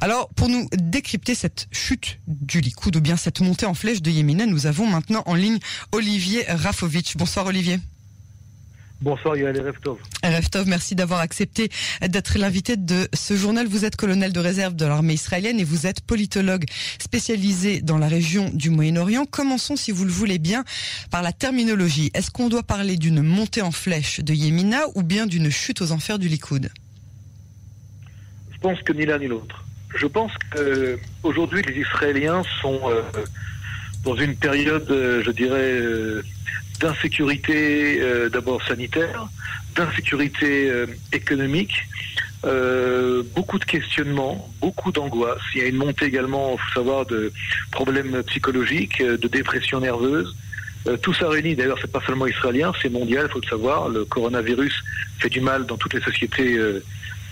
Alors, pour nous décrypter cette chute du Likoud ou bien cette montée en flèche de Yémina, nous avons maintenant en ligne Olivier Rafovitch. Bonsoir Olivier. Bonsoir Yael Reftov. Reftov, merci d'avoir accepté d'être l'invité de ce journal. Vous êtes colonel de réserve de l'armée israélienne et vous êtes politologue spécialisé dans la région du Moyen-Orient. Commençons, si vous le voulez bien, par la terminologie. Est-ce qu'on doit parler d'une montée en flèche de Yémina ou bien d'une chute aux enfers du Likoud? Je pense que ni l'un ni l'autre. Je pense qu'aujourd'hui, les Israéliens sont euh, dans une période, euh, je dirais, euh, d'insécurité d'abord sanitaire, d'insécurité économique, beaucoup de questionnements, beaucoup d'angoisse. Il y a une montée également, il faut savoir, de problèmes psychologiques, de dépression nerveuse. Tout ça réunit, d'ailleurs, c'est pas seulement israélien, c'est mondial, il faut le savoir. Le coronavirus fait du mal dans toutes les sociétés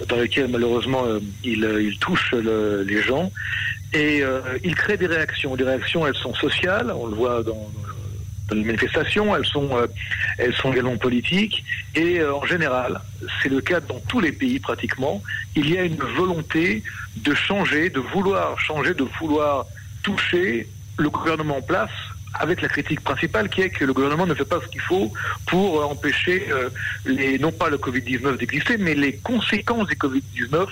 dans lesquelles, malheureusement, il, il, touche le, les gens. Et il crée des réactions. Les réactions, elles sont sociales, on le voit dans les manifestations, elles sont, euh, elles sont également politiques. Et euh, en général, c'est le cas dans tous les pays pratiquement, il y a une volonté de changer, de vouloir changer, de vouloir toucher le gouvernement en place avec la critique principale qui est que le gouvernement ne fait pas ce qu'il faut pour euh, empêcher les, non pas le Covid-19 d'exister, mais les conséquences du Covid-19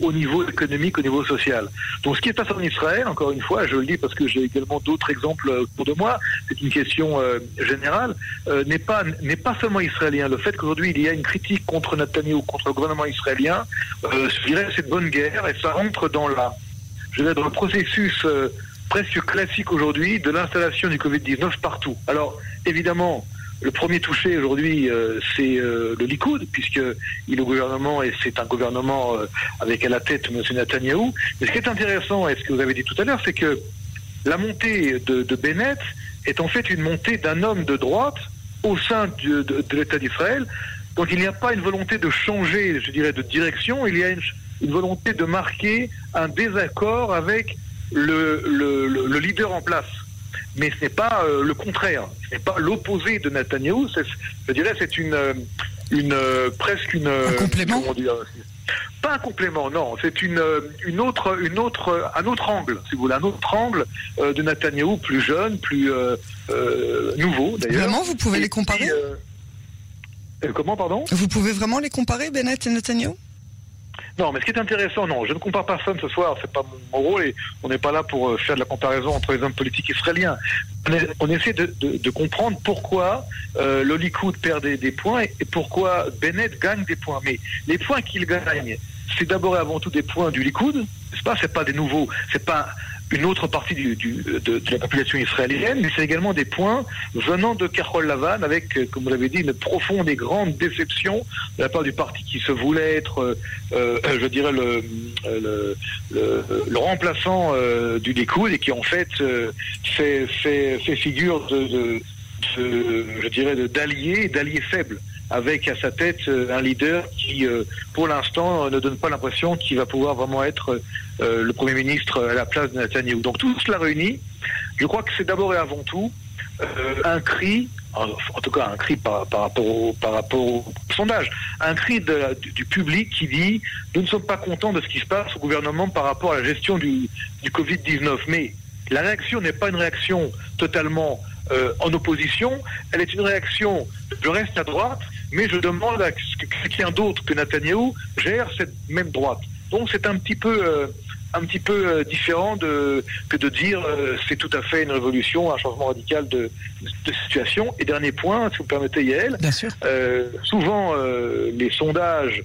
au niveau économique, au niveau social. Donc ce qui est passé en Israël, encore une fois, je le dis parce que j'ai également d'autres exemples autour de moi, c'est une question euh, générale, euh, n'est pas n'est pas seulement israélien. Le fait qu'aujourd'hui il y a une critique contre Netanyahu, contre le gouvernement israélien, euh, je dirais c'est de bonne guerre et ça rentre dans la, je dirais dans le processus euh, presque classique aujourd'hui de l'installation du Covid-19 partout. Alors évidemment, le premier touché aujourd'hui, euh, c'est euh, le Likoud, puisque il est au gouvernement et c'est un gouvernement euh, avec à la tête M. Netanyahou. Mais ce qui est intéressant, et ce que vous avez dit tout à l'heure, c'est que la montée de, Bennett est en fait une montée d'un homme de droite au sein de, l'État d'Israël. Donc il n'y a pas une volonté de changer, je dirais, de direction, il y a une volonté de marquer un désaccord avec le, le, le, le leader en place mais ce n'est pas euh, le contraire, ce n'est pas l'opposé de Netanyahou. Je dirais c'est une, une presque une un complément. pas un complément, non. C'est une, une autre, une autre, un autre angle, si vous voulez, un autre angle euh, de Netanyahou, plus jeune, plus euh, euh, nouveau d'ailleurs. Vraiment, vous pouvez et les comparer puis, Comment, pardon? Vous pouvez vraiment les comparer, Bennett et Netanyahou non, mais ce qui est intéressant, non, je ne compare personne ce soir, c'est pas mon, rôle et on n'est pas là pour euh, faire de la comparaison entre les hommes politiques israéliens. On, essaie de, comprendre pourquoi euh, le Likoud perd des, points et pourquoi Bennett gagne des points. Mais les points qu'il gagne, c'est d'abord et avant tout des points du Likoud, n'est-ce pas? C'est pas des nouveaux, c'est pas une autre partie du, de, la population israélienne, mais c'est également des points venant de Carole Lavan avec, euh, comme vous l'avez dit, une profonde et grande déception de la part du parti qui se voulait être, euh, euh, je dirais, le, le, remplaçant du Likoud et qui en fait fait, fait, fait, figure de je dirais, d'alliés, d'alliés faibles avec à sa tête un leader qui, pour l'instant, ne donne pas l'impression qu'il va pouvoir vraiment être euh, le Premier ministre à la place de Netanyahu. Donc tout cela réuni, je crois que c'est d'abord et avant tout euh, un cri, en, tout cas un cri par, rapport, au, par rapport au sondage, un cri du, public qui dit nous ne sommes pas contents de ce qui se passe au gouvernement par rapport à la gestion du, du Covid-19. Mais la réaction n'est pas une réaction totalement euh, en opposition, elle est une réaction, je reste à droite, mais je demande à ce que quelqu'un d'autre que Netanyahou gère cette même droite. Donc c'est un petit peu euh, un petit peu euh, différent de, que de dire euh, c'est tout à fait une révolution, un changement radical de, de, situation. Et dernier point, si vous permettez, Yael, Bien sûr. Souvent les sondages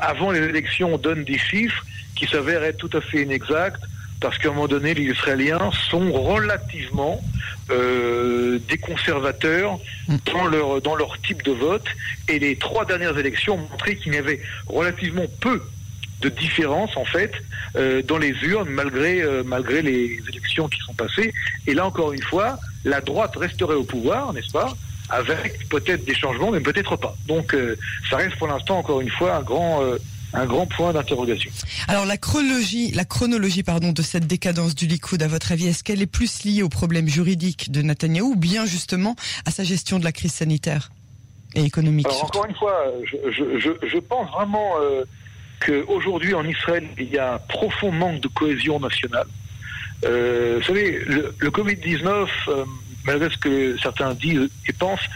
avant les élections donnent des chiffres qui s'avèrent être tout à fait inexacts parce qu'à un moment donné, les Israéliens sont relativement euh, des conservateurs dans leur, dans leur type de vote. Et les trois dernières élections ont montré qu'il y avait relativement peu de différence en fait euh, dans les urnes malgré euh, malgré les élections qui sont passées. Et là encore une fois la droite resterait au pouvoir n'est-ce pas avec peut-être des changements mais peut-être pas. Donc euh, ça reste pour l'instant encore une fois un grand un grand point d'interrogation. Alors la chronologie, la chronologie pardon de cette décadence du Likoud, à votre avis, est-ce qu'elle est plus liée aux problèmes juridiques de Netanyahou ou bien justement à sa gestion de la crise sanitaire et économique Alors, Encore une fois, je, je, je, je pense vraiment euh, qu'aujourd'hui en Israël, il y a un profond manque de cohésion nationale. Euh, vous savez, le, le Covid-19, euh, malgré ce que certains disent et pensent,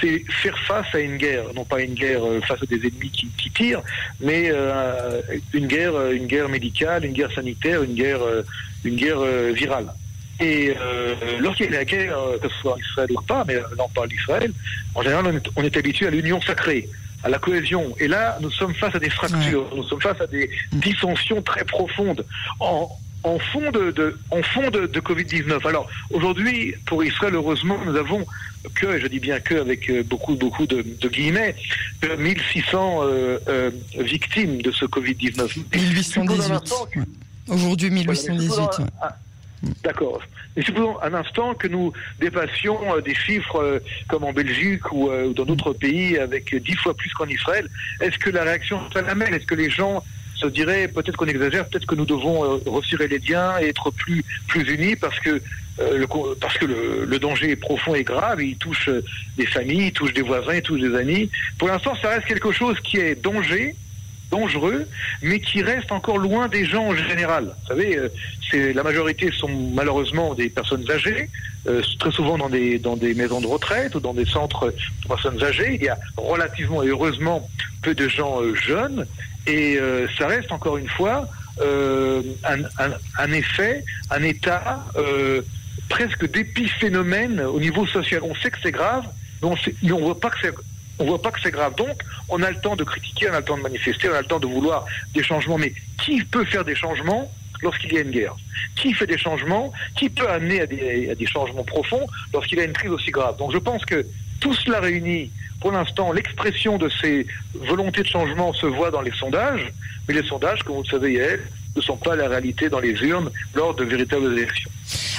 c'est faire face à une guerre, non pas une guerre euh, face à des ennemis qui, qui tirent, mais euh, une guerre, une guerre médicale, une guerre sanitaire, une guerre, euh, une guerre euh, virale. Et euh, lorsqu'il y a la guerre, euh, que ce soit en Israël ou pas, mais là on parle d'Israël, en général on est, on est habitué à l'union sacrée, à la cohésion. Et là, nous sommes face à des fractures, nous sommes face à des dissensions très profondes. En, en fond de, de en fond de, de Covid-19. Alors aujourd'hui, pour Israël, heureusement, nous avons que, et je dis bien que avec euh, beaucoup beaucoup de, de guillemets, que 1600 euh, euh, victimes de ce Covid-19. Supposons un 1818. instant que- ouais. Aujourd'hui Voilà, mais 1818. supposons ouais. un- un- D'accord. Mais supposons un instant que nous dépassions des chiffres comme en Belgique ou, ou dans d'autres pays avec dix fois plus qu'en Israël. Est-ce que la réaction sera la même? Est-ce que les gens se diraient peut-être qu'on exagère, peut-être que nous devons euh, resserrer les liens et être plus plus unis parce que euh, le, parce que le, danger est profond et grave, il touche euh, des familles, il touche des voisins, il touche des amis. Pour l'instant, ça reste quelque chose qui est danger, dangereux, mais qui reste encore loin des gens en général. Vous savez, euh, c'est la majorité sont malheureusement des personnes âgées, euh, très souvent dans des dans des maisons de retraite ou dans des centres de personnes âgées. Il y a relativement et heureusement peu de gens euh, jeunes, et ça reste encore une fois un, un, un effet, un état presque d'épiphénomène au niveau social. On sait que c'est grave, mais on on voit pas que c'est on voit pas que c'est grave. Donc, on a le temps de critiquer, on a le temps de manifester, on a le temps de vouloir des changements. Mais qui peut faire des changements lorsqu'il y a une guerre? Qui fait des changements? Qui peut amener à des, changements profonds lorsqu'il y a une crise aussi grave? Donc, je pense que tout cela réuni, pour l'instant, l'expression de ces volontés de changement se voit dans les sondages, mais les sondages, comme vous le savez, Yael, ne sont pas la réalité dans les urnes lors de véritables élections.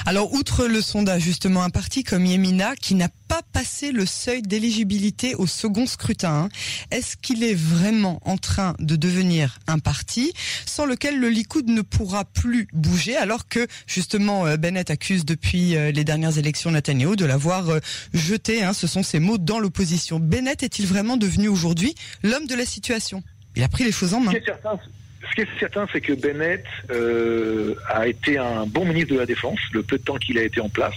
Alors, outre le sondage, justement, un parti comme Yemina, qui n'a pas passé le seuil d'éligibilité au second scrutin, hein, est-ce qu'il est vraiment en train de devenir un parti sans lequel le Likoud ne pourra plus bouger, alors que, justement, euh, Bennett accuse depuis euh, les dernières élections Netanyahu de l'avoir euh, jeté, hein, ce sont ses mots, dans l'opposition. Bennett est-il vraiment devenu aujourd'hui l'homme de la situation? Il a pris les choses en main. Ce qui est certain, c'est que Bennett a été un bon ministre de la Défense, le peu de temps qu'il a été en place.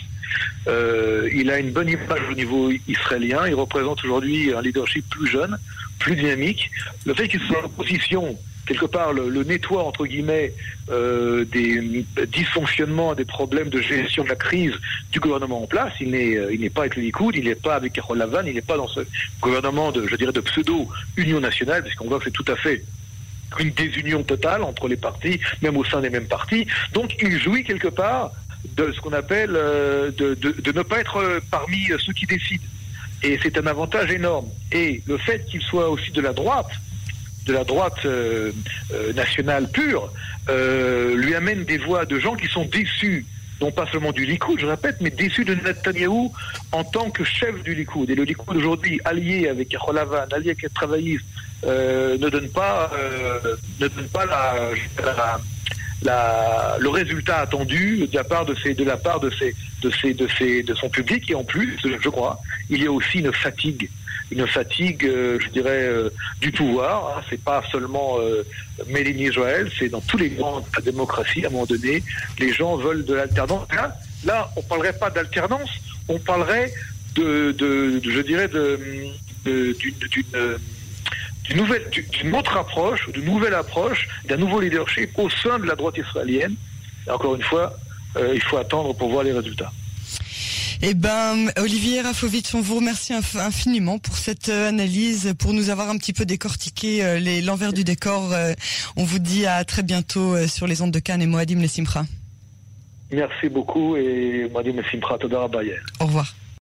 Euh, il a une bonne image au niveau israélien. Il représente aujourd'hui un leadership plus jeune, plus dynamique. Le fait qu'il soit en opposition, quelque part, le, nettoie, entre guillemets, euh, des dysfonctionnements, des problèmes de gestion de la crise du gouvernement en place. Il n'est, euh, il n'est pas avec le Likoud, il n'est pas avec Carol Lavan, il n'est pas dans ce gouvernement de, je dirais, de pseudo-union nationale, puisqu'on voit que c'est tout à fait une désunion totale entre les partis, même au sein des mêmes partis. Donc il jouit quelque part de ce qu'on appelle euh, de, de, de, ne pas être euh, parmi ceux qui décident. Et c'est un avantage énorme. Et le fait qu'il soit aussi de la droite, de la droite euh, nationale pure, lui amène des voix de gens qui sont déçus non pas seulement du Likoud, je répète, mais déçus de Netanyahou en tant que chef du Likoud. Et le Likoud aujourd'hui, allié avec Rolavan, allié avec les travaillistes, euh, ne donne pas, euh, ne donne pas la, la, la, le résultat attendu de la part de ses, de la part de ses, de ses, de de son public. Et en plus, je crois, il y a aussi une fatigue, une fatigue, euh, je dirais, euh, du pouvoir. Hein. C'est pas seulement euh, in Israël, c'est dans tous les grands de la démocratie. À un moment donné, les gens veulent de l'alternance. Là, là, on parlerait pas d'alternance, on parlerait de, de, de je dirais, de, d'une d'une nouvelle, d'une autre approche, d'une nouvelle approche, d'un nouveau leadership au sein de la droite israélienne. Et encore une fois, euh, il faut attendre pour voir les résultats. Eh ben, Olivier Rafovitch, on vous remercie infiniment pour cette analyse, pour nous avoir un petit peu décortiqué euh, les, l'envers du décor. Euh, on vous dit à très bientôt euh, sur les ondes de Cannes et Moadim Simcha. Merci beaucoup et Moadim Simcha, Toda Au revoir.